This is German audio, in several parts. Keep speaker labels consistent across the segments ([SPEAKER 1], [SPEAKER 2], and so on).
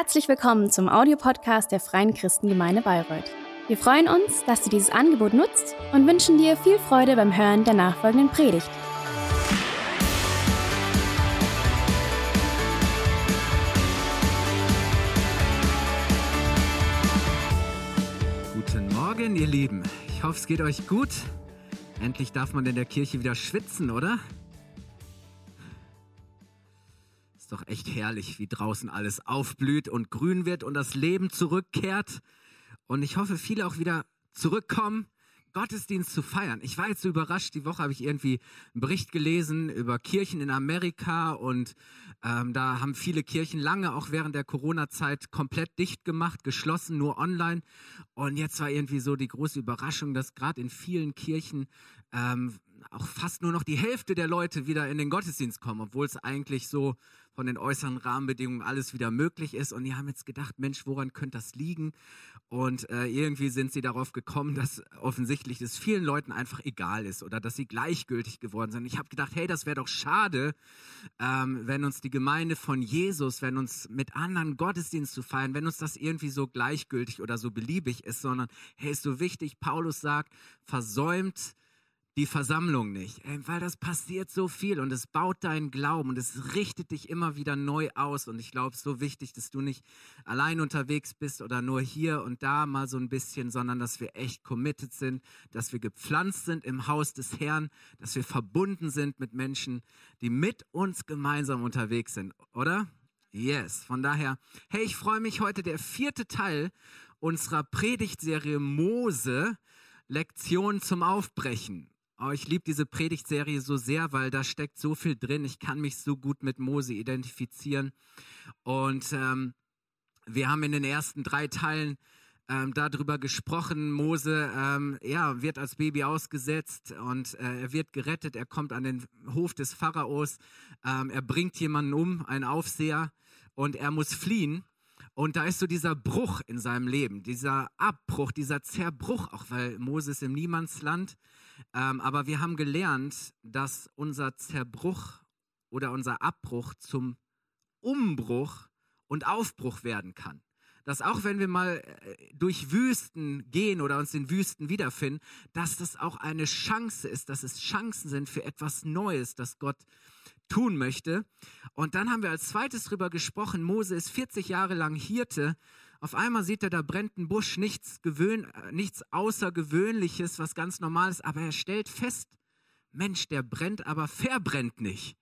[SPEAKER 1] Herzlich willkommen zum Audiopodcast der Freien Christengemeinde Bayreuth. Wir freuen uns, dass du dieses Angebot nutzt und wünschen dir viel Freude beim Hören der nachfolgenden Predigt.
[SPEAKER 2] Guten Morgen, ihr Lieben. Ich hoffe, es geht euch gut. Endlich darf man in der Kirche wieder schwitzen, oder? Ist doch echt herrlich, wie draußen alles aufblüht und grün wird und das Leben zurückkehrt. Und ich hoffe, viele auch wieder zurückkommen, Gottesdienst zu feiern. Ich war jetzt so überrascht, die Woche habe ich irgendwie einen Bericht gelesen über Kirchen in Amerika und ähm, da haben viele Kirchen lange, auch während der Corona-Zeit, komplett dicht gemacht, geschlossen, nur online. Und jetzt war irgendwie so die große Überraschung, dass gerade in vielen Kirchen ähm, auch fast nur noch die Hälfte der Leute wieder in den Gottesdienst kommen, obwohl es eigentlich so von den äußeren Rahmenbedingungen alles wieder möglich ist. Und die haben jetzt gedacht, Mensch, woran könnte das liegen? Und äh, irgendwie sind sie darauf gekommen, dass offensichtlich es vielen Leuten einfach egal ist oder dass sie gleichgültig geworden sind. Ich habe gedacht, hey, das wäre doch schade, ähm, wenn uns die Gemeinde von Jesus, wenn uns mit anderen Gottesdienst zu feiern, wenn uns das irgendwie so gleichgültig oder so beliebig ist, sondern hey, ist so wichtig, Paulus sagt, versäumt die Versammlung nicht, weil das passiert so viel und es baut deinen Glauben und es richtet dich immer wieder neu aus. Und ich glaube, es ist so wichtig, dass du nicht allein unterwegs bist oder nur hier und da mal so ein bisschen, sondern dass wir echt committed sind, dass wir gepflanzt sind im Haus des Herrn, dass wir verbunden sind mit Menschen, die mit uns gemeinsam unterwegs sind, oder? Yes, von daher, hey, ich freue mich heute, der vierte Teil unserer Predigtserie Mose, Lektion zum Aufbrechen. Oh, ich liebe diese Predigtserie so sehr, weil da steckt so viel drin. Ich kann mich so gut mit Mose identifizieren. Und ähm, wir haben in den ersten drei Teilen ähm, darüber gesprochen. Mose ähm, ja, wird als Baby ausgesetzt und äh, er wird gerettet. Er kommt an den Hof des Pharaos. Ähm, er bringt jemanden um, einen Aufseher, und er muss fliehen. Und da ist so dieser Bruch in seinem Leben, dieser Abbruch, dieser Zerbruch, auch weil Moses im Niemandsland ähm, aber wir haben gelernt, dass unser Zerbruch oder unser Abbruch zum Umbruch und Aufbruch werden kann. Dass auch wenn wir mal äh, durch Wüsten gehen oder uns in Wüsten wiederfinden, dass das auch eine Chance ist, dass es Chancen sind für etwas Neues, das Gott tun möchte. Und dann haben wir als zweites darüber gesprochen, Mose ist 40 Jahre lang Hirte auf einmal sieht er, da brennt ein Busch, nichts, gewöhn, äh, nichts Außergewöhnliches, was ganz normal ist, aber er stellt fest, Mensch, der brennt, aber verbrennt nicht.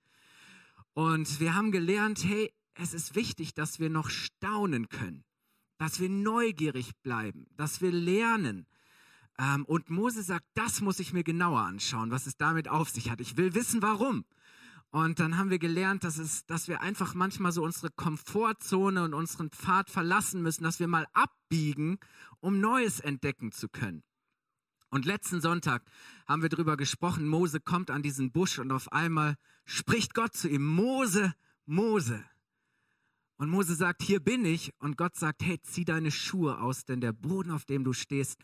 [SPEAKER 2] Und wir haben gelernt, hey, es ist wichtig, dass wir noch staunen können, dass wir neugierig bleiben, dass wir lernen. Ähm, und Mose sagt, das muss ich mir genauer anschauen, was es damit auf sich hat. Ich will wissen, warum. Und dann haben wir gelernt, dass, es, dass wir einfach manchmal so unsere Komfortzone und unseren Pfad verlassen müssen, dass wir mal abbiegen, um Neues entdecken zu können. Und letzten Sonntag haben wir darüber gesprochen, Mose kommt an diesen Busch und auf einmal spricht Gott zu ihm, Mose, Mose. Und Mose sagt, hier bin ich. Und Gott sagt, hey, zieh deine Schuhe aus, denn der Boden, auf dem du stehst,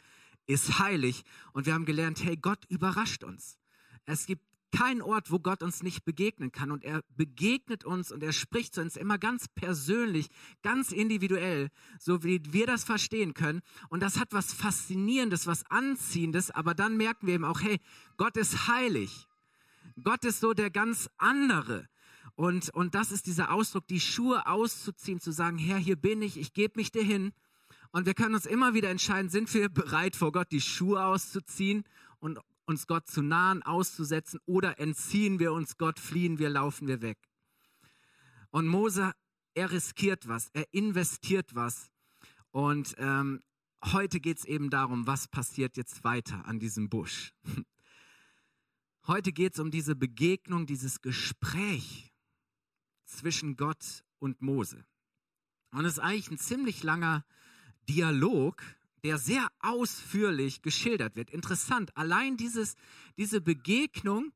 [SPEAKER 2] ist heilig. Und wir haben gelernt, hey, Gott überrascht uns. Es gibt kein Ort, wo Gott uns nicht begegnen kann. Und er begegnet uns und er spricht zu uns immer ganz persönlich, ganz individuell, so wie wir das verstehen können. Und das hat was Faszinierendes, was Anziehendes. Aber dann merken wir eben auch, hey, Gott ist heilig. Gott ist so der ganz andere. Und, und das ist dieser Ausdruck, die Schuhe auszuziehen, zu sagen, Herr, hier bin ich, ich gebe mich dir hin. Und wir können uns immer wieder entscheiden, sind wir bereit vor Gott die Schuhe auszuziehen und uns Gott zu nahen, auszusetzen oder entziehen wir uns Gott, fliehen wir, laufen wir weg. Und Mose, er riskiert was, er investiert was. Und ähm, heute geht es eben darum, was passiert jetzt weiter an diesem Busch. Heute geht es um diese Begegnung, dieses Gespräch zwischen Gott und Mose. Und es ist eigentlich ein ziemlich langer Dialog, der sehr ausführlich geschildert wird. Interessant, allein dieses, diese Begegnung,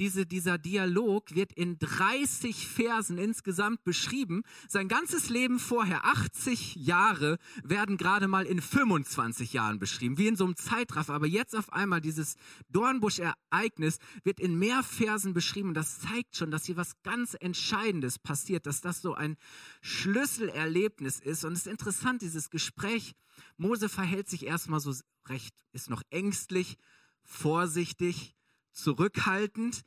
[SPEAKER 2] diese, dieser Dialog wird in 30 Versen insgesamt beschrieben. Sein ganzes Leben vorher, 80 Jahre, werden gerade mal in 25 Jahren beschrieben, wie in so einem Zeitraffer. Aber jetzt auf einmal dieses Dornbusch-Ereignis wird in mehr Versen beschrieben. Das zeigt schon, dass hier was ganz Entscheidendes passiert, dass das so ein Schlüsselerlebnis ist. Und es ist interessant, dieses Gespräch. Mose verhält sich erstmal so recht, ist noch ängstlich, vorsichtig, zurückhaltend,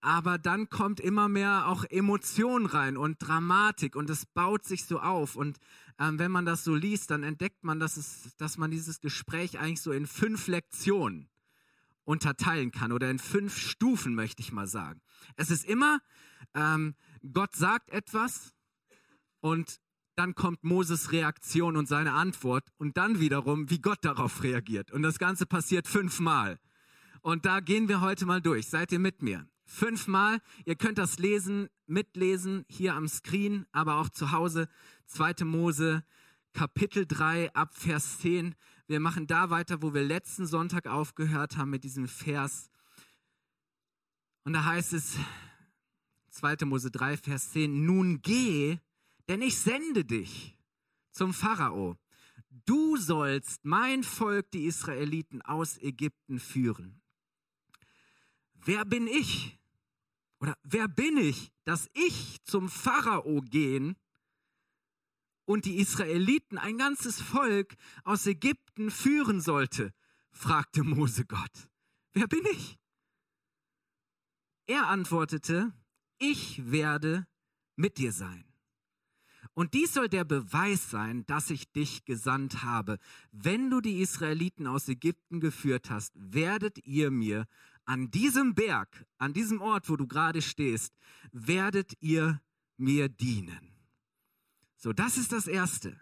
[SPEAKER 2] aber dann kommt immer mehr auch Emotion rein und Dramatik und es baut sich so auf. Und ähm, wenn man das so liest, dann entdeckt man, dass, es, dass man dieses Gespräch eigentlich so in fünf Lektionen unterteilen kann oder in fünf Stufen, möchte ich mal sagen. Es ist immer, ähm, Gott sagt etwas und dann kommt Moses Reaktion und seine Antwort und dann wiederum, wie Gott darauf reagiert. Und das Ganze passiert fünfmal. Und da gehen wir heute mal durch. Seid ihr mit mir? Fünfmal. Ihr könnt das lesen, mitlesen, hier am Screen, aber auch zu Hause. 2. Mose, Kapitel 3, ab Vers 10. Wir machen da weiter, wo wir letzten Sonntag aufgehört haben mit diesem Vers. Und da heißt es, 2. Mose 3, Vers 10, nun geh, denn ich sende dich zum Pharao. Du sollst mein Volk, die Israeliten, aus Ägypten führen. Wer bin ich? Oder wer bin ich, dass ich zum Pharao gehen und die Israeliten, ein ganzes Volk aus Ägypten führen sollte? fragte Mose Gott. Wer bin ich? Er antwortete, ich werde mit dir sein. Und dies soll der Beweis sein, dass ich dich gesandt habe. Wenn du die Israeliten aus Ägypten geführt hast, werdet ihr mir an diesem Berg, an diesem Ort, wo du gerade stehst, werdet ihr mir dienen. So, das ist das Erste.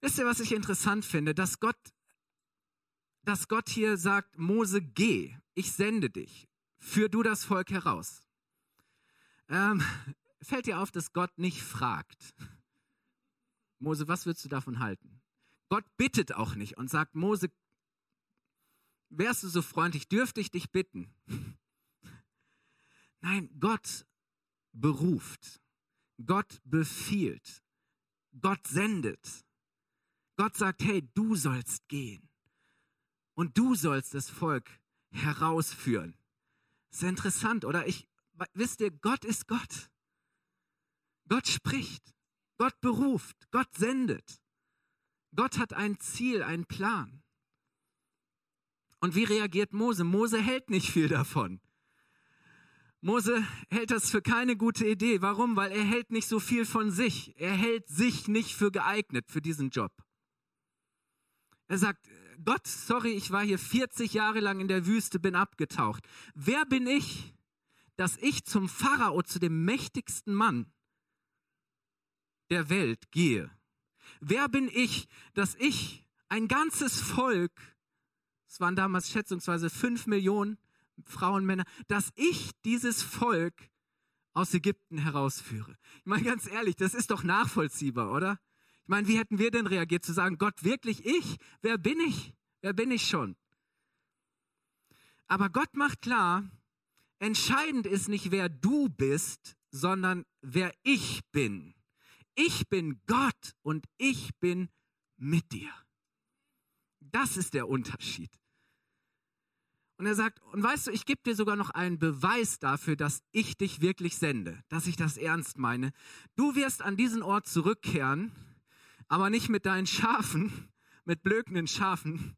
[SPEAKER 2] Wisst ihr, was ich interessant finde? Dass Gott, dass Gott hier sagt, Mose, geh, ich sende dich, führ du das Volk heraus. Ähm, fällt dir auf, dass Gott nicht fragt, Mose, was würdest du davon halten? Gott bittet auch nicht und sagt, Mose, wärst du so freundlich, dürfte ich dich bitten? Nein, Gott beruft, Gott befiehlt, Gott sendet. Gott sagt, hey, du sollst gehen und du sollst das Volk herausführen. Ist interessant, oder? Ich, wisst ihr, Gott ist Gott. Gott spricht, Gott beruft, Gott sendet. Gott hat ein Ziel, einen Plan. Und wie reagiert Mose? Mose hält nicht viel davon. Mose hält das für keine gute Idee. Warum? Weil er hält nicht so viel von sich. Er hält sich nicht für geeignet für diesen Job. Er sagt, Gott, sorry, ich war hier 40 Jahre lang in der Wüste, bin abgetaucht. Wer bin ich, dass ich zum Pharao, zu dem mächtigsten Mann der Welt gehe? Wer bin ich, dass ich ein ganzes Volk es waren damals schätzungsweise fünf Millionen Frauen, Männer, dass ich dieses Volk aus Ägypten herausführe. Ich meine ganz ehrlich, das ist doch nachvollziehbar, oder? Ich meine, wie hätten wir denn reagiert zu sagen, Gott, wirklich ich? Wer bin ich? Wer bin ich schon? Aber Gott macht klar, entscheidend ist nicht, wer du bist, sondern wer ich bin. Ich bin Gott und ich bin mit dir. Das ist der Unterschied. Und er sagt, und weißt du, ich gebe dir sogar noch einen Beweis dafür, dass ich dich wirklich sende, dass ich das ernst meine. Du wirst an diesen Ort zurückkehren, aber nicht mit deinen Schafen, mit blökenden Schafen,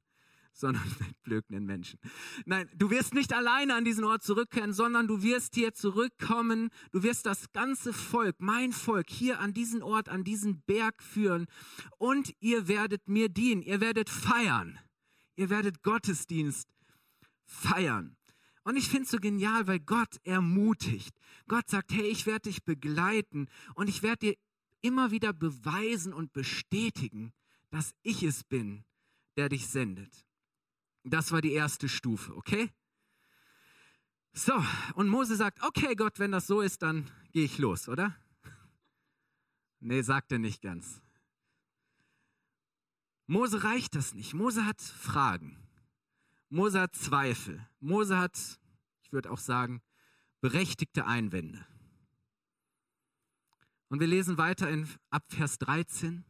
[SPEAKER 2] sondern mit blökenden Menschen. Nein, du wirst nicht alleine an diesen Ort zurückkehren, sondern du wirst hier zurückkommen. Du wirst das ganze Volk, mein Volk, hier an diesen Ort, an diesen Berg führen. Und ihr werdet mir dienen. Ihr werdet feiern. Ihr werdet Gottesdienst feiern. Und ich finde es so genial, weil Gott ermutigt. Gott sagt, hey, ich werde dich begleiten und ich werde dir immer wieder beweisen und bestätigen, dass ich es bin, der dich sendet. Das war die erste Stufe, okay? So, und Mose sagt, okay Gott, wenn das so ist, dann gehe ich los, oder? Nee, sagt er nicht ganz. Mose reicht das nicht. Mose hat Fragen. Mose hat Zweifel. Mose hat, ich würde auch sagen, berechtigte Einwände. Und wir lesen weiter in, ab Vers 13.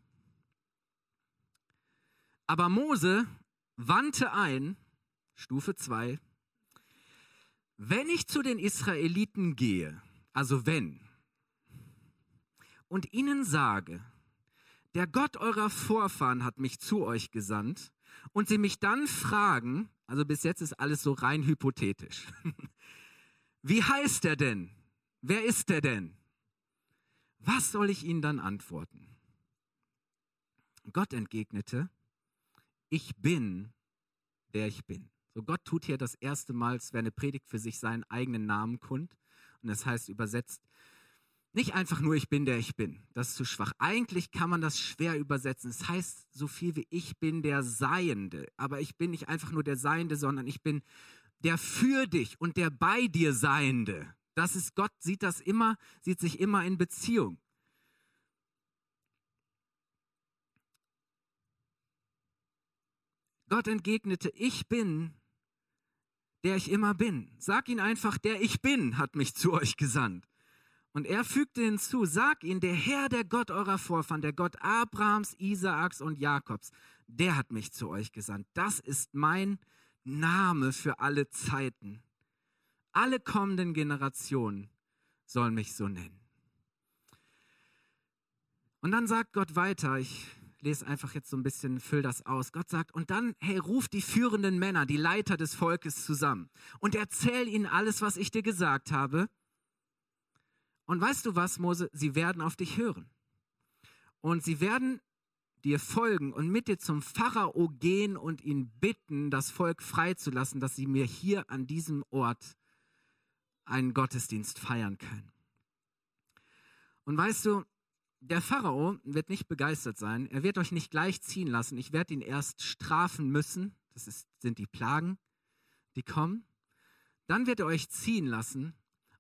[SPEAKER 2] Aber Mose wandte ein, Stufe 2, wenn ich zu den Israeliten gehe, also wenn, und ihnen sage, der Gott eurer Vorfahren hat mich zu euch gesandt, und sie mich dann fragen, also bis jetzt ist alles so rein hypothetisch, wie heißt er denn? Wer ist er denn? Was soll ich ihnen dann antworten? Gott entgegnete, ich bin, der ich bin. So Gott tut hier das erste Mal, es wäre eine Predigt für sich seinen eigenen Namen kund. Und das heißt übersetzt, nicht einfach nur ich bin, der ich bin. Das ist zu schwach. Eigentlich kann man das schwer übersetzen. Es heißt so viel wie ich bin der Seiende. Aber ich bin nicht einfach nur der Seiende, sondern ich bin der für dich und der bei dir Seiende. Das ist Gott, sieht das immer, sieht sich immer in Beziehung. Gott entgegnete, ich bin, der ich immer bin. Sag ihn einfach, der ich bin, hat mich zu euch gesandt. Und er fügte hinzu, sag ihn, der Herr, der Gott eurer Vorfahren, der Gott Abrahams, Isaaks und Jakobs, der hat mich zu euch gesandt. Das ist mein Name für alle Zeiten. Alle kommenden Generationen sollen mich so nennen. Und dann sagt Gott weiter, ich lese einfach jetzt so ein bisschen, füll das aus. Gott sagt, und dann, hey, ruf die führenden Männer, die Leiter des Volkes zusammen und erzähl ihnen alles, was ich dir gesagt habe. Und weißt du was, Mose? Sie werden auf dich hören. Und sie werden dir folgen und mit dir zum Pharao gehen und ihn bitten, das Volk freizulassen, dass sie mir hier an diesem Ort einen Gottesdienst feiern können. Und weißt du, der Pharao wird nicht begeistert sein. Er wird euch nicht gleich ziehen lassen. Ich werde ihn erst strafen müssen. Das ist, sind die Plagen, die kommen. Dann wird er euch ziehen lassen.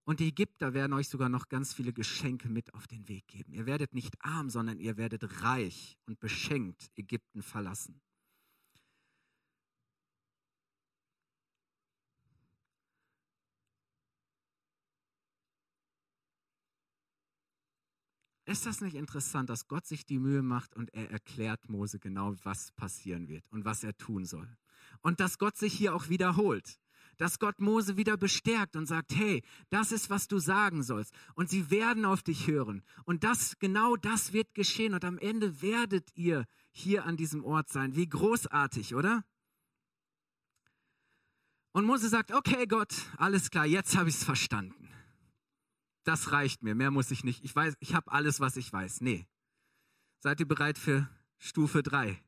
[SPEAKER 2] Und die Ägypter werden euch sogar noch ganz viele Geschenke mit auf den Weg geben. Ihr werdet nicht arm, sondern ihr werdet reich und beschenkt Ägypten verlassen. Ist das nicht interessant, dass Gott sich die Mühe macht und er erklärt Mose genau, was passieren wird und was er tun soll? Und dass Gott sich hier auch wiederholt. Dass Gott Mose wieder bestärkt und sagt, hey, das ist, was du sagen sollst. Und sie werden auf dich hören. Und das, genau das wird geschehen. Und am Ende werdet ihr hier an diesem Ort sein. Wie großartig, oder? Und Mose sagt, okay Gott, alles klar, jetzt habe ich es verstanden das reicht mir, mehr muss ich nicht. Ich weiß, ich habe alles, was ich weiß. Nee. Seid ihr bereit für Stufe 3?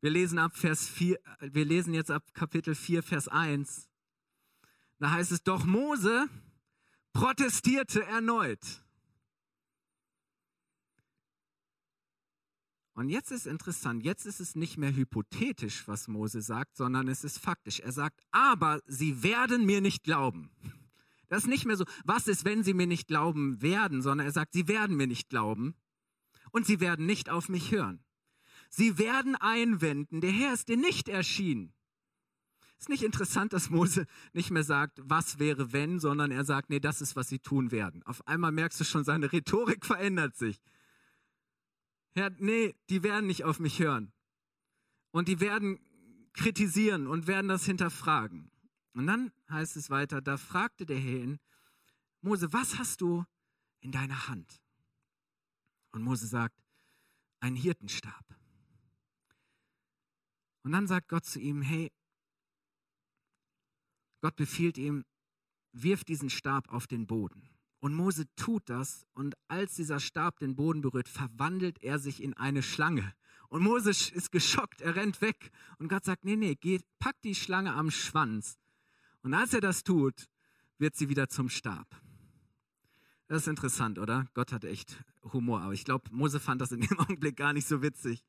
[SPEAKER 2] Wir lesen ab Vers 4, wir lesen jetzt ab Kapitel 4, Vers 1. Da heißt es, doch Mose protestierte erneut. Und jetzt ist interessant, jetzt ist es nicht mehr hypothetisch, was Mose sagt, sondern es ist faktisch. Er sagt, aber sie werden mir nicht glauben. Das ist nicht mehr so, was ist, wenn sie mir nicht glauben werden, sondern er sagt, sie werden mir nicht glauben und sie werden nicht auf mich hören. Sie werden einwenden, der Herr ist dir nicht erschienen. Ist nicht interessant, dass Mose nicht mehr sagt, was wäre wenn, sondern er sagt, nee, das ist, was sie tun werden. Auf einmal merkst du schon, seine Rhetorik verändert sich. Herr, nee, die werden nicht auf mich hören. Und die werden kritisieren und werden das hinterfragen. Und dann heißt es weiter, da fragte der Herr ihn, Mose, was hast du in deiner Hand? Und Mose sagt, ein Hirtenstab. Und dann sagt Gott zu ihm, hey, Gott befiehlt ihm, wirf diesen Stab auf den Boden. Und Mose tut das und als dieser Stab den Boden berührt, verwandelt er sich in eine Schlange. Und Mose ist geschockt, er rennt weg. Und Gott sagt, nee, nee, geh, pack die Schlange am Schwanz und als er das tut, wird sie wieder zum Stab. Das ist interessant, oder? Gott hat echt Humor, aber ich glaube, Mose fand das in dem Augenblick gar nicht so witzig.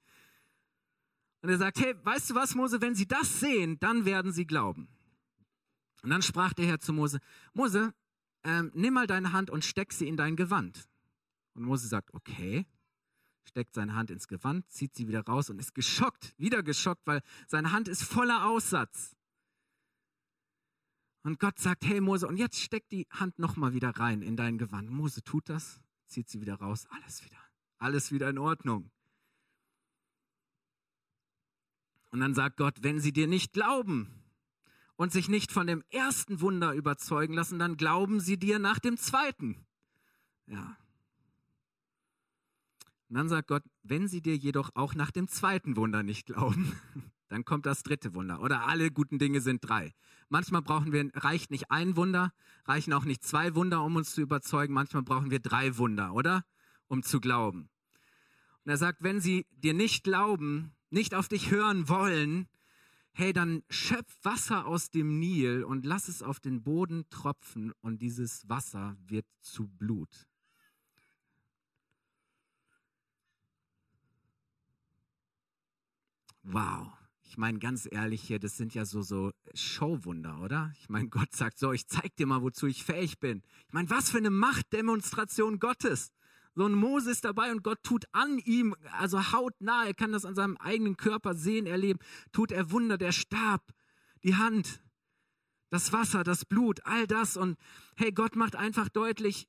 [SPEAKER 2] Und er sagt, hey, weißt du was, Mose, wenn sie das sehen, dann werden sie glauben. Und dann sprach der Herr zu Mose, Mose, ähm, nimm mal deine Hand und steck sie in dein Gewand. Und Mose sagt, okay, steckt seine Hand ins Gewand, zieht sie wieder raus und ist geschockt, wieder geschockt, weil seine Hand ist voller Aussatz. Und Gott sagt, hey Mose, und jetzt steck die Hand nochmal wieder rein in dein Gewand. Mose tut das, zieht sie wieder raus, alles wieder, alles wieder in Ordnung. Und dann sagt Gott, wenn sie dir nicht glauben und sich nicht von dem ersten Wunder überzeugen lassen, dann glauben sie dir nach dem zweiten. Ja. Und dann sagt Gott, wenn sie dir jedoch auch nach dem zweiten Wunder nicht glauben, dann kommt das dritte Wunder. Oder alle guten Dinge sind drei. Manchmal brauchen wir, reicht nicht ein Wunder, reichen auch nicht zwei Wunder, um uns zu überzeugen. Manchmal brauchen wir drei Wunder, oder? Um zu glauben. Und er sagt, wenn sie dir nicht glauben, nicht auf dich hören wollen, hey, dann schöpf Wasser aus dem Nil und lass es auf den Boden tropfen und dieses Wasser wird zu Blut. Wow. Ich meine, ganz ehrlich hier, das sind ja so, so Showwunder, oder? Ich meine, Gott sagt so, ich zeig dir mal, wozu ich fähig bin. Ich meine, was für eine Machtdemonstration Gottes. So ein Moses dabei und Gott tut an ihm, also hautnah, er kann das an seinem eigenen Körper sehen, erleben, tut er Wunder, der Stab, die Hand, das Wasser, das Blut, all das. Und hey, Gott macht einfach deutlich,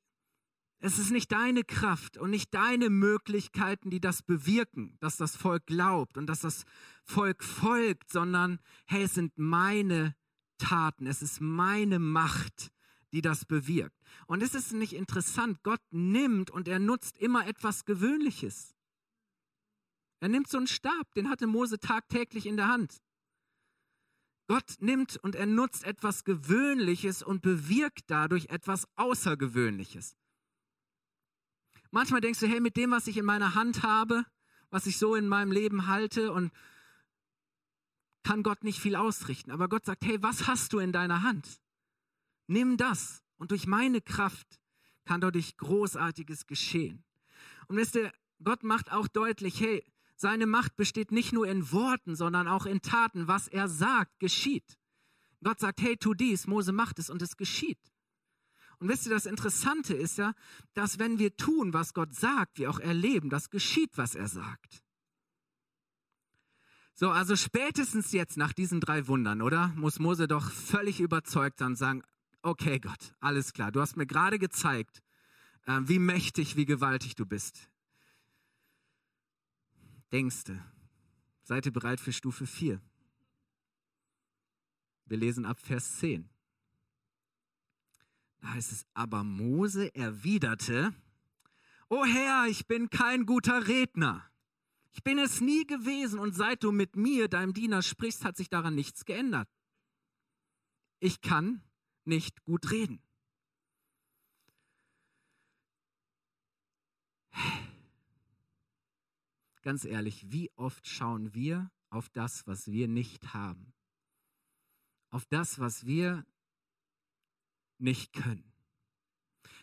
[SPEAKER 2] es ist nicht deine Kraft und nicht deine Möglichkeiten, die das bewirken, dass das Volk glaubt und dass das Volk folgt, sondern hey, es sind meine Taten, es ist meine Macht, die das bewirkt. Und es ist nicht interessant, Gott nimmt und er nutzt immer etwas Gewöhnliches. Er nimmt so einen Stab, den hatte Mose tagtäglich in der Hand. Gott nimmt und er nutzt etwas Gewöhnliches und bewirkt dadurch etwas Außergewöhnliches. Manchmal denkst du, hey, mit dem, was ich in meiner Hand habe, was ich so in meinem Leben halte und kann Gott nicht viel ausrichten. Aber Gott sagt, hey, was hast du in deiner Hand? Nimm das und durch meine Kraft kann dadurch Großartiges geschehen. Und wisst ihr, Gott macht auch deutlich, hey, seine Macht besteht nicht nur in Worten, sondern auch in Taten. Was er sagt, geschieht. Gott sagt, hey, tu dies, Mose macht es und es geschieht. Und wisst ihr, das Interessante ist ja, dass wenn wir tun, was Gott sagt, wir auch erleben, das geschieht, was er sagt. So, also spätestens jetzt nach diesen drei Wundern, oder? Muss Mose doch völlig überzeugt sein und sagen, okay Gott, alles klar, du hast mir gerade gezeigt, äh, wie mächtig, wie gewaltig du bist. Denkste, seid ihr bereit für Stufe 4? Wir lesen ab Vers 10. Da heißt es, aber Mose erwiderte, O Herr, ich bin kein guter Redner. Ich bin es nie gewesen und seit du mit mir, deinem Diener, sprichst, hat sich daran nichts geändert. Ich kann nicht gut reden. Ganz ehrlich, wie oft schauen wir auf das, was wir nicht haben? Auf das, was wir nicht können.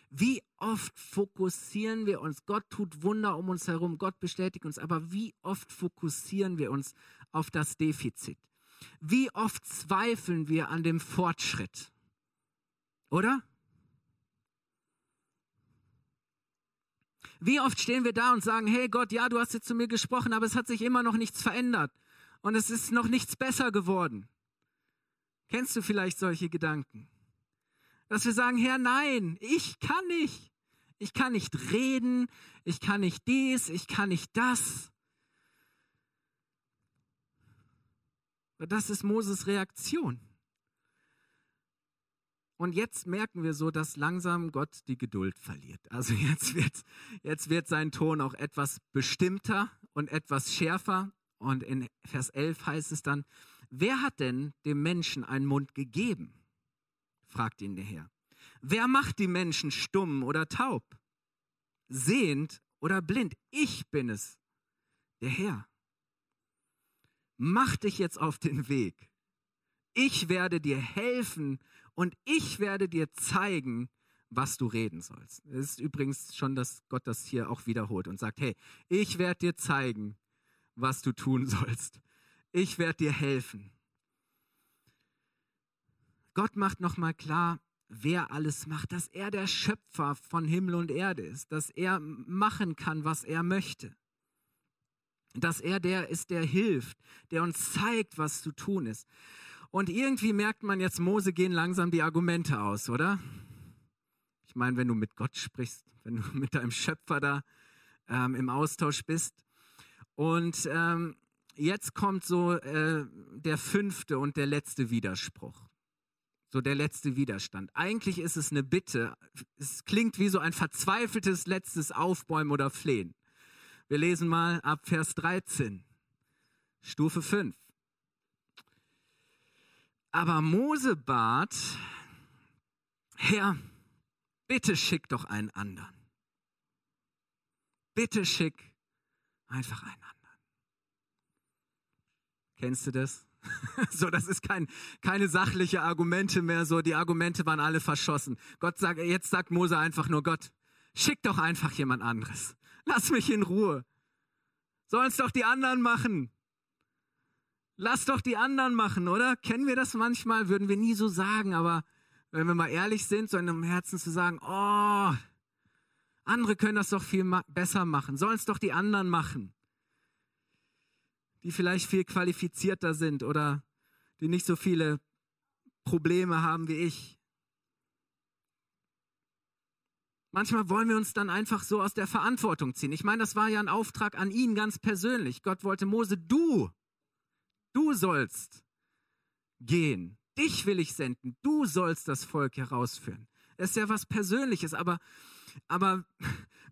[SPEAKER 2] Wie oft fokussieren wir uns, Gott tut Wunder um uns herum, Gott bestätigt uns, aber wie oft fokussieren wir uns auf das Defizit? Wie oft zweifeln wir an dem Fortschritt? Oder? Wie oft stehen wir da und sagen, hey Gott, ja, du hast jetzt zu mir gesprochen, aber es hat sich immer noch nichts verändert und es ist noch nichts besser geworden. Kennst du vielleicht solche Gedanken? Dass wir sagen, Herr, nein, ich kann nicht. Ich kann nicht reden, ich kann nicht dies, ich kann nicht das. Das ist Moses Reaktion. Und jetzt merken wir so, dass langsam Gott die Geduld verliert. Also jetzt wird, jetzt wird sein Ton auch etwas bestimmter und etwas schärfer. Und in Vers 11 heißt es dann, wer hat denn dem Menschen einen Mund gegeben? Fragt ihn der Herr. Wer macht die Menschen stumm oder taub? Sehend oder blind? Ich bin es, der Herr. Mach dich jetzt auf den Weg. Ich werde dir helfen und ich werde dir zeigen, was du reden sollst. Es ist übrigens schon, dass Gott das hier auch wiederholt und sagt, hey, ich werde dir zeigen, was du tun sollst. Ich werde dir helfen. Gott macht nochmal klar, wer alles macht, dass er der Schöpfer von Himmel und Erde ist, dass er machen kann, was er möchte. Dass er der ist, der hilft, der uns zeigt, was zu tun ist. Und irgendwie merkt man jetzt, Mose gehen langsam die Argumente aus, oder? Ich meine, wenn du mit Gott sprichst, wenn du mit deinem Schöpfer da ähm, im Austausch bist. Und ähm, jetzt kommt so äh, der fünfte und der letzte Widerspruch. So der letzte Widerstand. Eigentlich ist es eine Bitte. Es klingt wie so ein verzweifeltes letztes Aufbäumen oder Flehen. Wir lesen mal ab Vers 13, Stufe 5. Aber Mose bat, Herr, bitte schick doch einen anderen. Bitte schick einfach einen anderen. Kennst du das? so, das ist kein, keine sachliche Argumente mehr. So, die Argumente waren alle verschossen. Gott sagt, jetzt sagt Mose einfach nur Gott, schick doch einfach jemand anderes. Lass mich in Ruhe. Sollen es doch die anderen machen. Lass doch die anderen machen, oder? Kennen wir das manchmal? Würden wir nie so sagen, aber wenn wir mal ehrlich sind, so in einem Herzen zu sagen, oh, andere können das doch viel ma besser machen. Sollen es doch die anderen machen, die vielleicht viel qualifizierter sind oder die nicht so viele Probleme haben wie ich. Manchmal wollen wir uns dann einfach so aus der Verantwortung ziehen. Ich meine, das war ja ein Auftrag an ihn ganz persönlich. Gott wollte Mose, du Du sollst gehen. Dich will ich senden. Du sollst das Volk herausführen. Das ist ja was Persönliches, aber, aber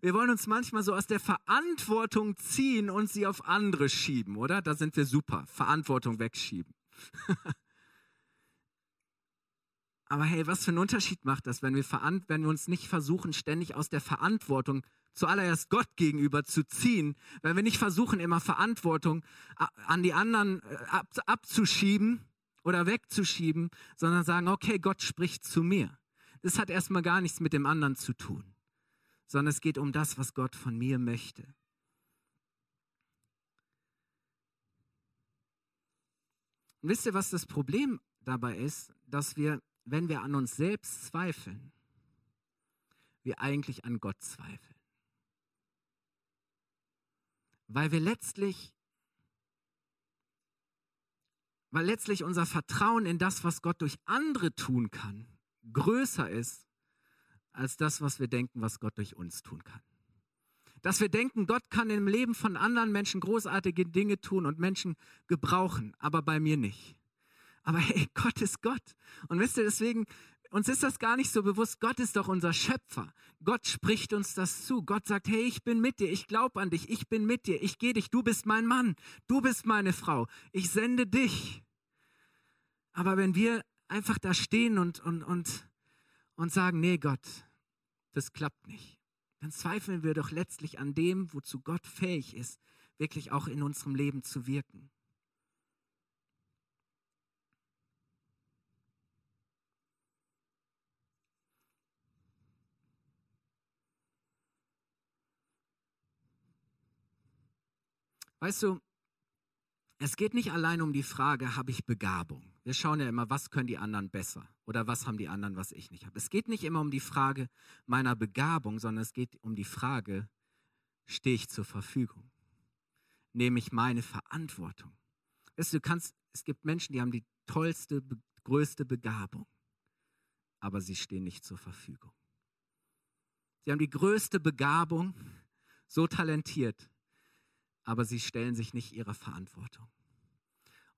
[SPEAKER 2] wir wollen uns manchmal so aus der Verantwortung ziehen und sie auf andere schieben, oder? Da sind wir super. Verantwortung wegschieben. aber hey, was für einen Unterschied macht das, wenn wir, wenn wir uns nicht versuchen, ständig aus der Verantwortung zuallererst Gott gegenüber zu ziehen, wenn wir nicht versuchen, immer Verantwortung an die anderen äh, ab, abzuschieben oder wegzuschieben, sondern sagen, okay, Gott spricht zu mir. Das hat erstmal gar nichts mit dem anderen zu tun, sondern es geht um das, was Gott von mir möchte. Und wisst ihr, was das Problem dabei ist? Dass wir, wenn wir an uns selbst zweifeln, wir eigentlich an Gott zweifeln weil wir letztlich, weil letztlich unser Vertrauen in das, was Gott durch andere tun kann, größer ist als das, was wir denken, was Gott durch uns tun kann. Dass wir denken, Gott kann im Leben von anderen Menschen großartige Dinge tun und Menschen gebrauchen, aber bei mir nicht. Aber hey, Gott ist Gott. Und wisst ihr, deswegen uns ist das gar nicht so bewusst. Gott ist doch unser Schöpfer. Gott spricht uns das zu. Gott sagt, hey, ich bin mit dir, ich glaube an dich, ich bin mit dir, ich gehe dich, du bist mein Mann, du bist meine Frau, ich sende dich. Aber wenn wir einfach da stehen und, und, und, und sagen, nee Gott, das klappt nicht, dann zweifeln wir doch letztlich an dem, wozu Gott fähig ist, wirklich auch in unserem Leben zu wirken. Weißt du, es geht nicht allein um die Frage, habe ich Begabung? Wir schauen ja immer, was können die anderen besser oder was haben die anderen, was ich nicht habe. Es geht nicht immer um die Frage meiner Begabung, sondern es geht um die Frage, stehe ich zur Verfügung? Nehme ich meine Verantwortung? Weißt du, kannst, es gibt Menschen, die haben die tollste, größte Begabung, aber sie stehen nicht zur Verfügung. Sie haben die größte Begabung, so talentiert, aber sie stellen sich nicht ihrer Verantwortung.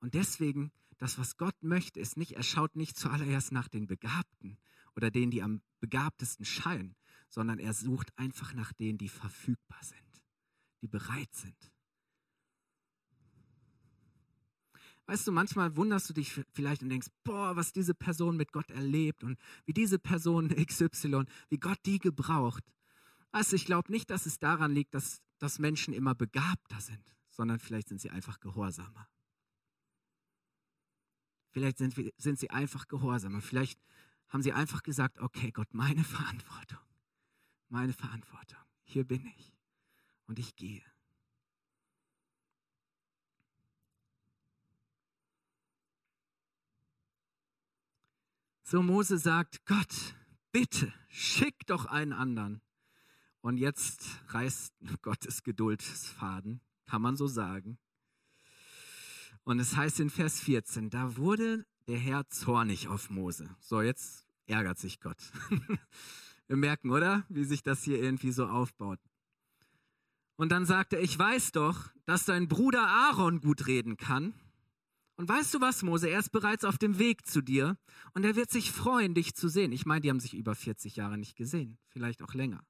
[SPEAKER 2] Und deswegen, das, was Gott möchte, ist nicht, er schaut nicht zuallererst nach den Begabten oder denen, die am begabtesten scheinen, sondern er sucht einfach nach denen, die verfügbar sind, die bereit sind. Weißt du, manchmal wunderst du dich vielleicht und denkst, boah, was diese Person mit Gott erlebt und wie diese Person XY, wie Gott die gebraucht. Weißt du, ich glaube nicht, dass es daran liegt, dass dass Menschen immer begabter sind, sondern vielleicht sind sie einfach gehorsamer. Vielleicht sind, sind sie einfach gehorsamer. Vielleicht haben sie einfach gesagt, okay Gott, meine Verantwortung, meine Verantwortung, hier bin ich und ich gehe. So Mose sagt, Gott, bitte, schick doch einen anderen. Und jetzt reißt Gottes Geduldsfaden, kann man so sagen. Und es heißt in Vers 14, da wurde der Herr zornig auf Mose. So, jetzt ärgert sich Gott. Wir merken, oder? Wie sich das hier irgendwie so aufbaut. Und dann sagt er, ich weiß doch, dass dein Bruder Aaron gut reden kann. Und weißt du was, Mose? Er ist bereits auf dem Weg zu dir und er wird sich freuen, dich zu sehen. Ich meine, die haben sich über 40 Jahre nicht gesehen, vielleicht auch länger.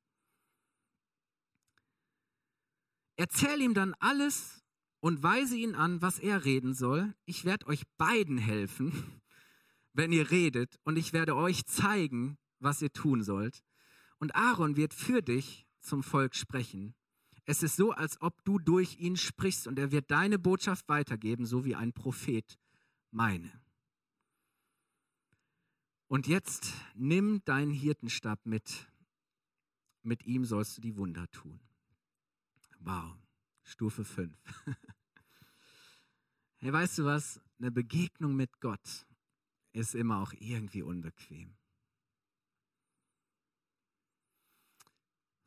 [SPEAKER 2] Erzähl ihm dann alles und weise ihn an, was er reden soll. Ich werde euch beiden helfen, wenn ihr redet, und ich werde euch zeigen, was ihr tun sollt. Und Aaron wird für dich zum Volk sprechen. Es ist so, als ob du durch ihn sprichst und er wird deine Botschaft weitergeben, so wie ein Prophet meine. Und jetzt nimm deinen Hirtenstab mit. Mit ihm sollst du die Wunder tun. Wow, Stufe 5. hey, weißt du was? Eine Begegnung mit Gott ist immer auch irgendwie unbequem.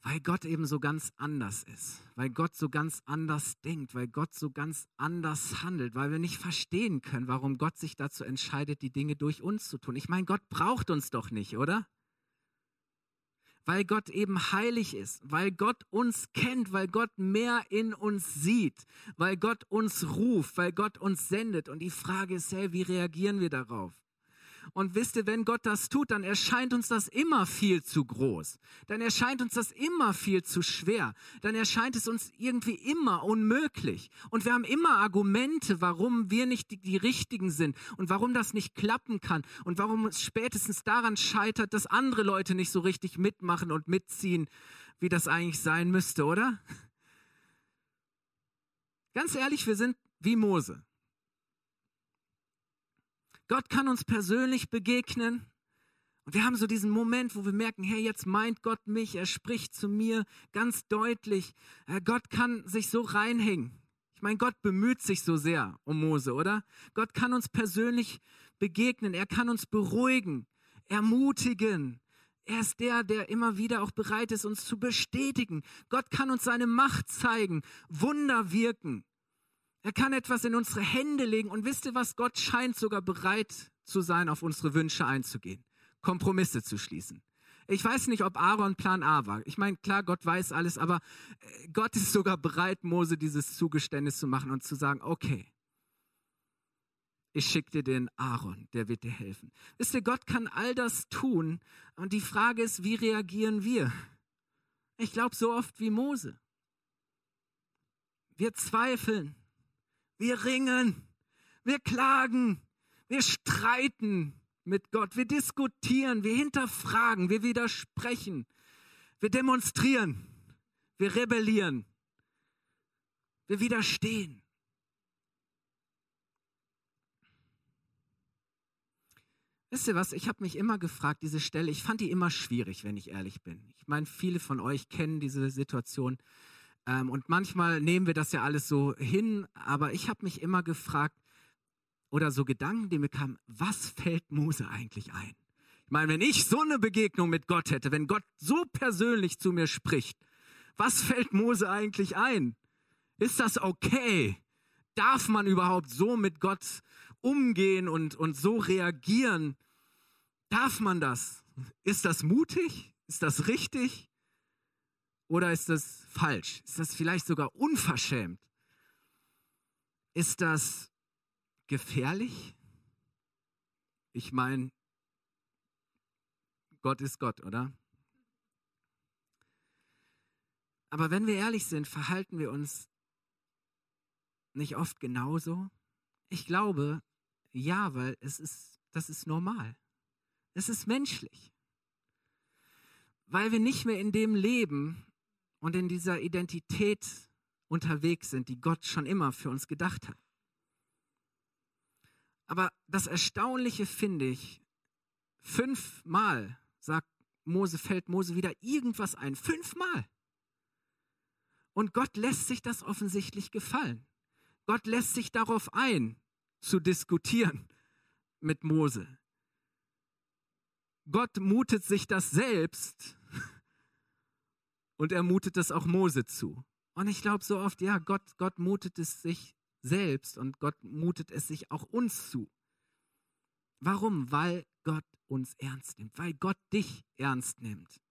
[SPEAKER 2] Weil Gott eben so ganz anders ist, weil Gott so ganz anders denkt, weil Gott so ganz anders handelt, weil wir nicht verstehen können, warum Gott sich dazu entscheidet, die Dinge durch uns zu tun. Ich meine, Gott braucht uns doch nicht, oder? Weil Gott eben heilig ist, weil Gott uns kennt, weil Gott mehr in uns sieht, weil Gott uns ruft, weil Gott uns sendet. Und die Frage ist, hey, wie reagieren wir darauf? Und wisst ihr, wenn Gott das tut, dann erscheint uns das immer viel zu groß. Dann erscheint uns das immer viel zu schwer. Dann erscheint es uns irgendwie immer unmöglich. Und wir haben immer Argumente, warum wir nicht die, die Richtigen sind und warum das nicht klappen kann und warum es spätestens daran scheitert, dass andere Leute nicht so richtig mitmachen und mitziehen, wie das eigentlich sein müsste, oder? Ganz ehrlich, wir sind wie Mose. Gott kann uns persönlich begegnen. Und wir haben so diesen Moment, wo wir merken, hey, jetzt meint Gott mich, er spricht zu mir ganz deutlich. Äh, Gott kann sich so reinhängen. Ich meine, Gott bemüht sich so sehr um Mose, oder? Gott kann uns persönlich begegnen, er kann uns beruhigen, ermutigen. Er ist der, der immer wieder auch bereit ist, uns zu bestätigen. Gott kann uns seine Macht zeigen, Wunder wirken. Er kann etwas in unsere Hände legen und wisst ihr was? Gott scheint sogar bereit zu sein, auf unsere Wünsche einzugehen, Kompromisse zu schließen. Ich weiß nicht, ob Aaron Plan A war. Ich meine, klar, Gott weiß alles, aber äh, Gott ist sogar bereit, Mose dieses Zugeständnis zu machen und zu sagen, okay, ich schicke dir den Aaron, der wird dir helfen. Wisst ihr, Gott kann all das tun und die Frage ist, wie reagieren wir? Ich glaube so oft wie Mose. Wir zweifeln, wir ringen, wir klagen, wir streiten mit Gott, wir diskutieren, wir hinterfragen, wir widersprechen, wir demonstrieren, wir rebellieren, wir widerstehen. Wisst ihr was, ich habe mich immer gefragt, diese Stelle, ich fand die immer schwierig, wenn ich ehrlich bin. Ich meine, viele von euch kennen diese Situation. Ähm, und manchmal nehmen wir das ja alles so hin, aber ich habe mich immer gefragt, oder so Gedanken, die mir kamen, was fällt Mose eigentlich ein? Ich meine, wenn ich so eine Begegnung mit Gott hätte, wenn Gott so persönlich zu mir spricht, was fällt Mose eigentlich ein? Ist das okay? Darf man überhaupt so mit Gott umgehen und, und so reagieren? Darf man das? Ist das mutig? Ist das richtig? Oder ist das falsch? Ist das vielleicht sogar unverschämt? Ist das gefährlich? Ich meine, Gott ist Gott, oder? Aber wenn wir ehrlich sind, verhalten wir uns nicht oft genauso? Ich glaube, ja, weil es ist, das ist normal. Es ist menschlich. Weil wir nicht mehr in dem leben, und in dieser Identität unterwegs sind, die Gott schon immer für uns gedacht hat. Aber das Erstaunliche finde ich, fünfmal sagt Mose, fällt Mose wieder irgendwas ein. Fünfmal. Und Gott lässt sich das offensichtlich gefallen. Gott lässt sich darauf ein, zu diskutieren mit Mose. Gott mutet sich das selbst und er mutet es auch Mose zu. Und ich glaube so oft, ja, Gott, Gott mutet es sich selbst und Gott mutet es sich auch uns zu. Warum? Weil Gott uns ernst nimmt, weil Gott dich ernst nimmt.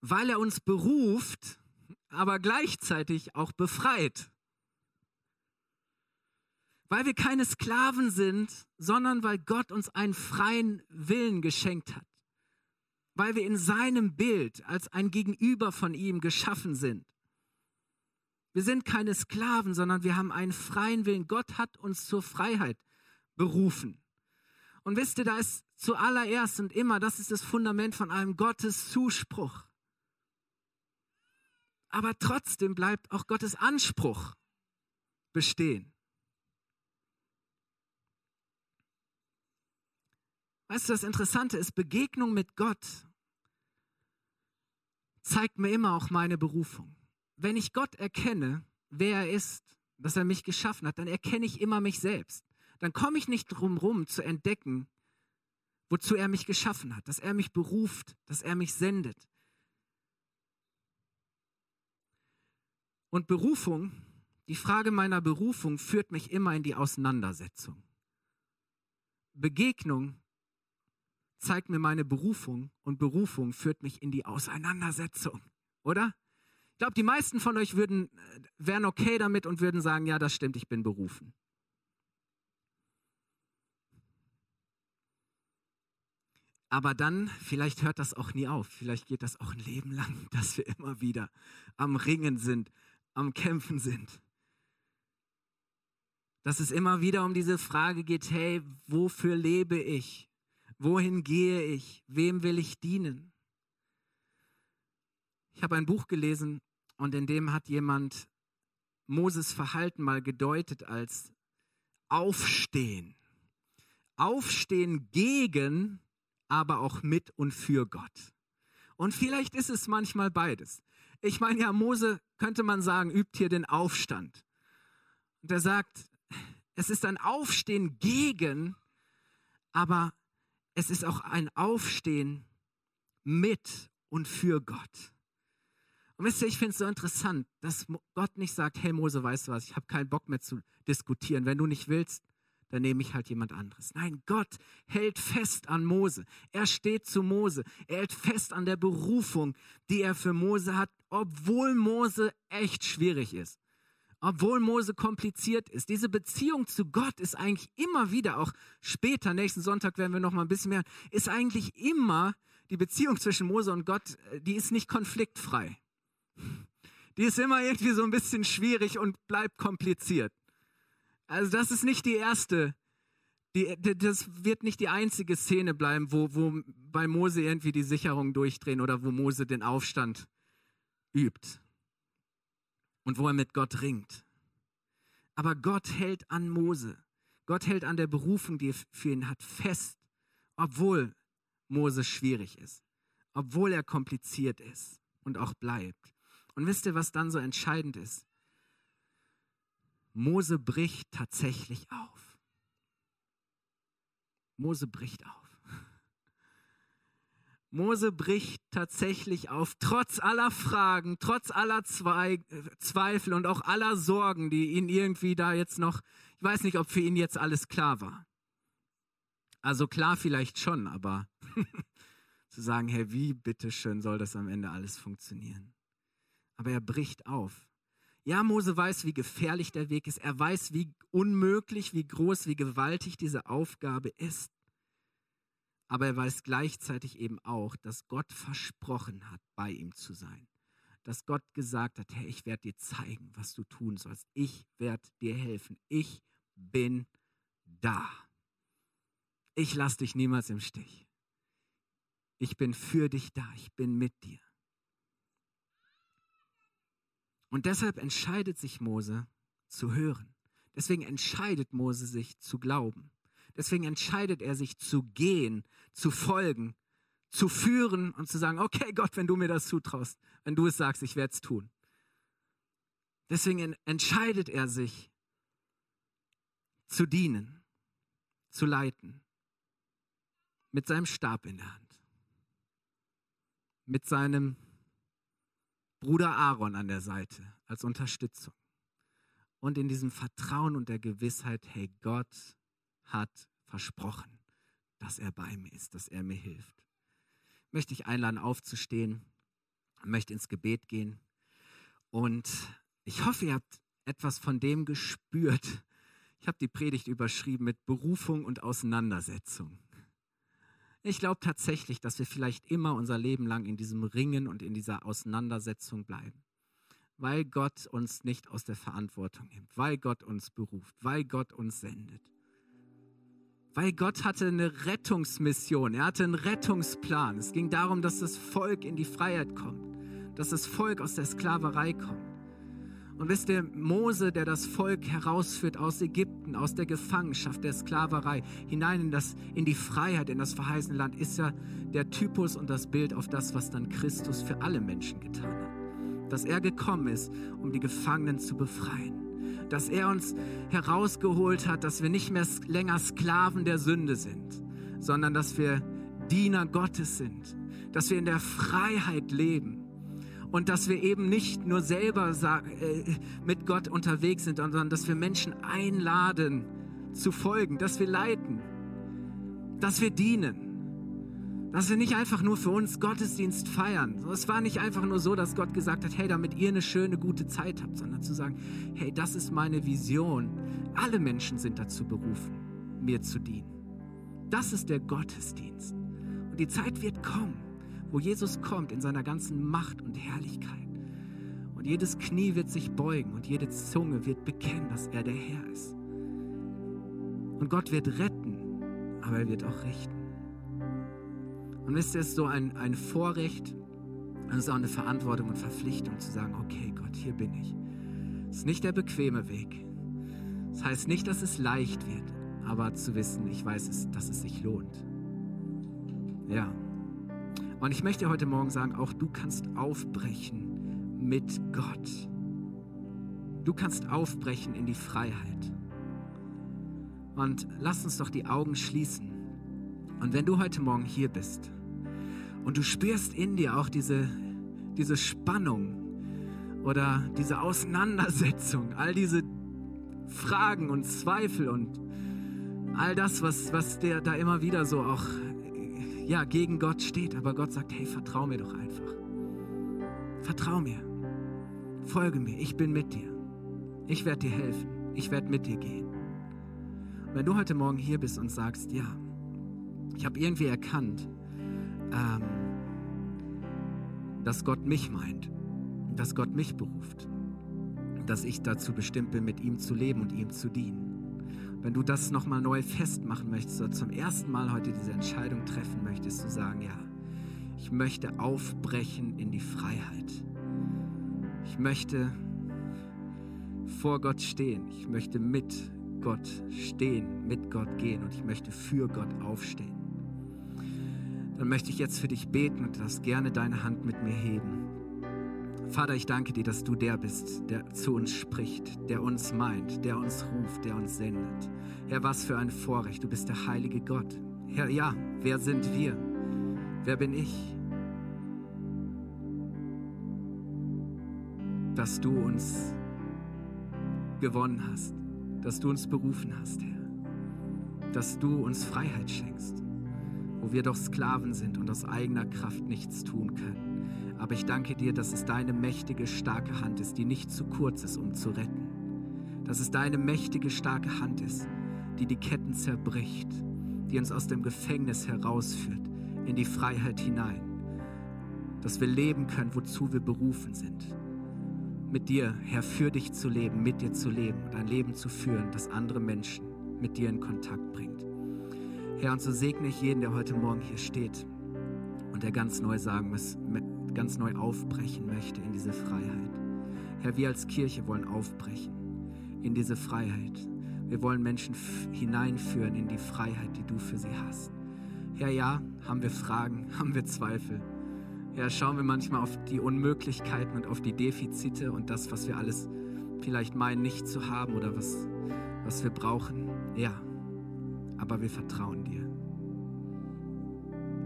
[SPEAKER 2] Weil er uns beruft, aber gleichzeitig auch befreit. Weil wir keine Sklaven sind, sondern weil Gott uns einen freien Willen geschenkt hat. Weil wir in seinem Bild als ein Gegenüber von ihm geschaffen sind. Wir sind keine Sklaven, sondern wir haben einen freien Willen. Gott hat uns zur Freiheit berufen. Und wisst ihr, da ist zuallererst und immer, das ist das Fundament von allem, Gottes Zuspruch. Aber trotzdem bleibt auch Gottes Anspruch bestehen. Weißt du, das Interessante ist, Begegnung mit Gott zeigt mir immer auch meine Berufung. Wenn ich Gott erkenne, wer er ist, dass er mich geschaffen hat, dann erkenne ich immer mich selbst. Dann komme ich nicht drum rum zu entdecken, wozu er mich geschaffen hat, dass er mich beruft, dass er mich sendet. Und Berufung, die Frage meiner Berufung führt mich immer in die Auseinandersetzung. Begegnung zeigt mir meine Berufung und Berufung führt mich in die Auseinandersetzung, oder? Ich glaube, die meisten von euch würden, äh, wären okay damit und würden sagen, ja, das stimmt, ich bin berufen. Aber dann, vielleicht hört das auch nie auf, vielleicht geht das auch ein Leben lang, dass wir immer wieder am Ringen sind, am Kämpfen sind. Dass es immer wieder um diese Frage geht, hey, wofür lebe ich? Wohin gehe ich? Wem will ich dienen? Ich habe ein Buch gelesen und in dem hat jemand Moses Verhalten mal gedeutet als Aufstehen. Aufstehen gegen, aber auch mit und für Gott. Und vielleicht ist es manchmal beides. Ich meine ja, Mose könnte man sagen, übt hier den Aufstand. Und er sagt, es ist ein Aufstehen gegen, aber es ist auch ein Aufstehen mit und für Gott. Und wisst ihr, ich finde es so interessant, dass Gott nicht sagt, hey Mose, weißt du was, ich habe keinen Bock mehr zu diskutieren. Wenn du nicht willst, dann nehme ich halt jemand anderes. Nein, Gott hält fest an Mose. Er steht zu Mose. Er hält fest an der Berufung, die er für Mose hat, obwohl Mose echt schwierig ist obwohl Mose kompliziert ist. Diese Beziehung zu Gott ist eigentlich immer wieder, auch später, nächsten Sonntag werden wir noch mal ein bisschen mehr, ist eigentlich immer die Beziehung zwischen Mose und Gott, äh, die ist nicht konfliktfrei. Die ist immer irgendwie so ein bisschen schwierig und bleibt kompliziert. Also das ist nicht die erste, die, das wird nicht die einzige Szene bleiben, wo, wo bei Mose irgendwie die Sicherungen durchdrehen oder wo Mose den Aufstand übt und wo er mit Gott ringt. Aber Gott hält an Mose. Gott hält an der Berufung, die er für ihn hat, fest, obwohl Mose schwierig ist, obwohl er kompliziert ist und auch bleibt. Und wisst ihr, was dann so entscheidend ist? Mose bricht tatsächlich auf. Mose bricht auf. Mose bricht tatsächlich auf, trotz aller Fragen, trotz aller Zweifel und auch aller Sorgen, die ihn irgendwie da jetzt noch, ich weiß nicht, ob für ihn jetzt alles klar war. Also klar vielleicht schon, aber zu sagen, hey, wie bitteschön soll das am Ende alles funktionieren? Aber er bricht auf. Ja, Mose weiß, wie gefährlich der Weg ist. Er weiß, wie unmöglich, wie groß, wie gewaltig diese Aufgabe ist. Aber er weiß gleichzeitig eben auch, dass Gott versprochen hat, bei ihm zu sein. Dass Gott gesagt hat, hey, ich werde dir zeigen, was du tun sollst. Ich werde dir helfen. Ich bin da. Ich lasse dich niemals im Stich. Ich bin für dich da. Ich bin mit dir. Und deshalb entscheidet sich Mose zu hören. Deswegen entscheidet Mose sich zu glauben. Deswegen entscheidet er sich zu gehen, zu folgen, zu führen und zu sagen, okay Gott, wenn du mir das zutraust, wenn du es sagst, ich werde es tun. Deswegen entscheidet er sich zu dienen, zu leiten, mit seinem Stab in der Hand, mit seinem Bruder Aaron an der Seite als Unterstützung. und in diesem Vertrauen und der Gewissheit, hey, Gott hat versprochen, dass er bei mir ist, dass er mir hilft. Möchte ich einladen, aufzustehen, möchte ins Gebet gehen und ich hoffe, ihr habt etwas von dem gespürt. Ich habe die Predigt überschrieben mit Berufung und Auseinandersetzung. Ich glaube tatsächlich, dass wir vielleicht immer unser Leben lang in diesem Ringen und in dieser Auseinandersetzung bleiben. Weil Gott uns nicht aus der Verantwortung nimmt, weil Gott uns beruft, weil Gott uns sendet. Weil Gott hatte eine Rettungsmission, er hatte einen Rettungsplan. Es ging darum, dass das Volk in die Freiheit kommt, dass das Volk aus der Sklaverei kommt. Und wisst ihr, Mose, der das Volk herausführt aus Ägypten, aus der Gefangenschaft, der Sklaverei, hinein in, das, in die Freiheit, in das verheißene Land, ist ja der Typus und das Bild auf das, was dann Christus für alle Menschen getan hat. Dass er gekommen ist, um die Gefangenen zu befreien. Dass er uns herausgeholt hat, dass wir nicht mehr länger Sklaven der Sünde sind, sondern dass wir Diener Gottes sind. Dass wir in der Freiheit leben und dass wir eben nicht nur selber äh, mit Gott unterwegs sind, sondern dass wir Menschen einladen zu folgen, dass wir leiten, dass wir dienen, dass wir nicht einfach nur für uns Gottesdienst feiern. Es war nicht einfach nur so, dass Gott gesagt hat, hey, damit ihr eine schöne, gute Zeit habt, sondern zu sagen, hey, das ist meine Vision. Alle Menschen sind dazu berufen, mir zu dienen. Das ist der Gottesdienst. Und die Zeit wird kommen wo Jesus kommt in seiner ganzen Macht und Herrlichkeit. Und jedes Knie wird sich beugen und jede Zunge wird bekennen, dass er der Herr ist. Und Gott wird retten, aber er wird auch richten. Und wisst ihr, es ist so ein, ein Vorrecht, und es ist auch eine Verantwortung und Verpflichtung zu sagen, okay Gott, hier bin ich. Es ist nicht der bequeme Weg. Das heißt nicht, dass es leicht wird, aber zu wissen, ich weiß es, dass es sich lohnt. Ja. Und ich möchte heute Morgen sagen, auch du kannst aufbrechen mit Gott. Du kannst aufbrechen in die Freiheit. Und lass uns doch die Augen schließen. Und wenn du heute Morgen hier bist und du spürst in dir auch diese, diese Spannung oder diese Auseinandersetzung, all diese Fragen und Zweifel und all das, was, was dir da immer wieder so auch ja, gegen Gott steht, aber Gott sagt, hey, vertrau mir doch einfach. Vertrau mir. Folge mir. Ich bin mit dir. Ich werde dir helfen. Ich werde mit dir gehen. Wenn du heute Morgen hier bist und sagst, ja, ich habe irgendwie erkannt, ähm, dass Gott mich meint, dass Gott mich beruft, dass ich dazu bestimmt bin, mit ihm zu leben und ihm zu dienen wenn du das nochmal neu festmachen möchtest oder zum ersten Mal heute diese Entscheidung treffen möchtest, zu sagen, ja, ich möchte aufbrechen in die Freiheit. Ich möchte vor Gott stehen. Ich möchte mit Gott stehen, mit Gott gehen und ich möchte für Gott aufstehen. Dann möchte ich jetzt für dich beten und das gerne deine Hand mit mir heben. Vater, ich danke dir, dass du der bist, der zu uns spricht, der uns meint, der uns ruft, der uns sendet. Herr, was für ein Vorrecht. Du bist der heilige Gott. Herr, ja, wer sind wir? Wer bin ich? Dass du uns gewonnen hast, dass du uns berufen hast, Herr. Dass du uns Freiheit schenkst, wo wir doch Sklaven sind und aus eigener Kraft nichts tun können. Aber ich danke dir, dass es deine mächtige, starke Hand ist, die nicht zu kurz ist, um zu retten. Dass es deine mächtige, starke Hand ist, die die Ketten zerbricht, die uns aus dem Gefängnis herausführt, in die Freiheit hinein. Dass wir leben können, wozu wir berufen sind. Mit dir, Herr, für dich zu leben, mit dir zu leben und ein Leben zu führen, das andere Menschen mit dir in Kontakt bringt. Herr, und so segne ich jeden, der heute Morgen hier steht und der ganz neu sagen muss, ganz neu aufbrechen möchte in diese Freiheit. Herr, wir als Kirche wollen aufbrechen in diese Freiheit. Wir wollen Menschen hineinführen in die Freiheit, die du für sie hast. Herr, ja, haben wir Fragen, haben wir Zweifel. Ja, schauen wir manchmal auf die Unmöglichkeiten und auf die Defizite und das, was wir alles vielleicht meinen, nicht zu haben oder was, was wir brauchen. Ja, aber wir vertrauen dir.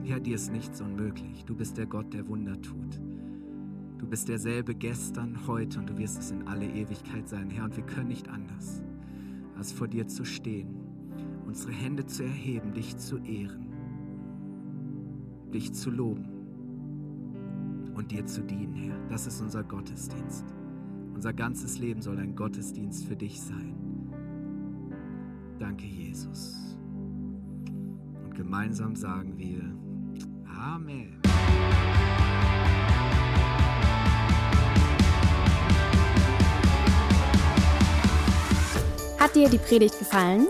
[SPEAKER 2] Herr, dir ist nichts unmöglich. Du bist der Gott, der Wunder tut. Du bist derselbe gestern, heute und du wirst es in alle Ewigkeit sein, Herr. Und wir können nicht anders, als vor dir zu stehen, unsere Hände zu erheben, dich zu ehren, dich zu loben und dir zu dienen, Herr. Das ist unser Gottesdienst. Unser ganzes Leben soll ein Gottesdienst für dich sein. Danke, Jesus. Und gemeinsam sagen wir Amen.
[SPEAKER 1] Hat dir die Predigt gefallen?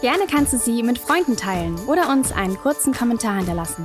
[SPEAKER 1] Gerne kannst du sie mit Freunden teilen oder uns einen kurzen Kommentar hinterlassen.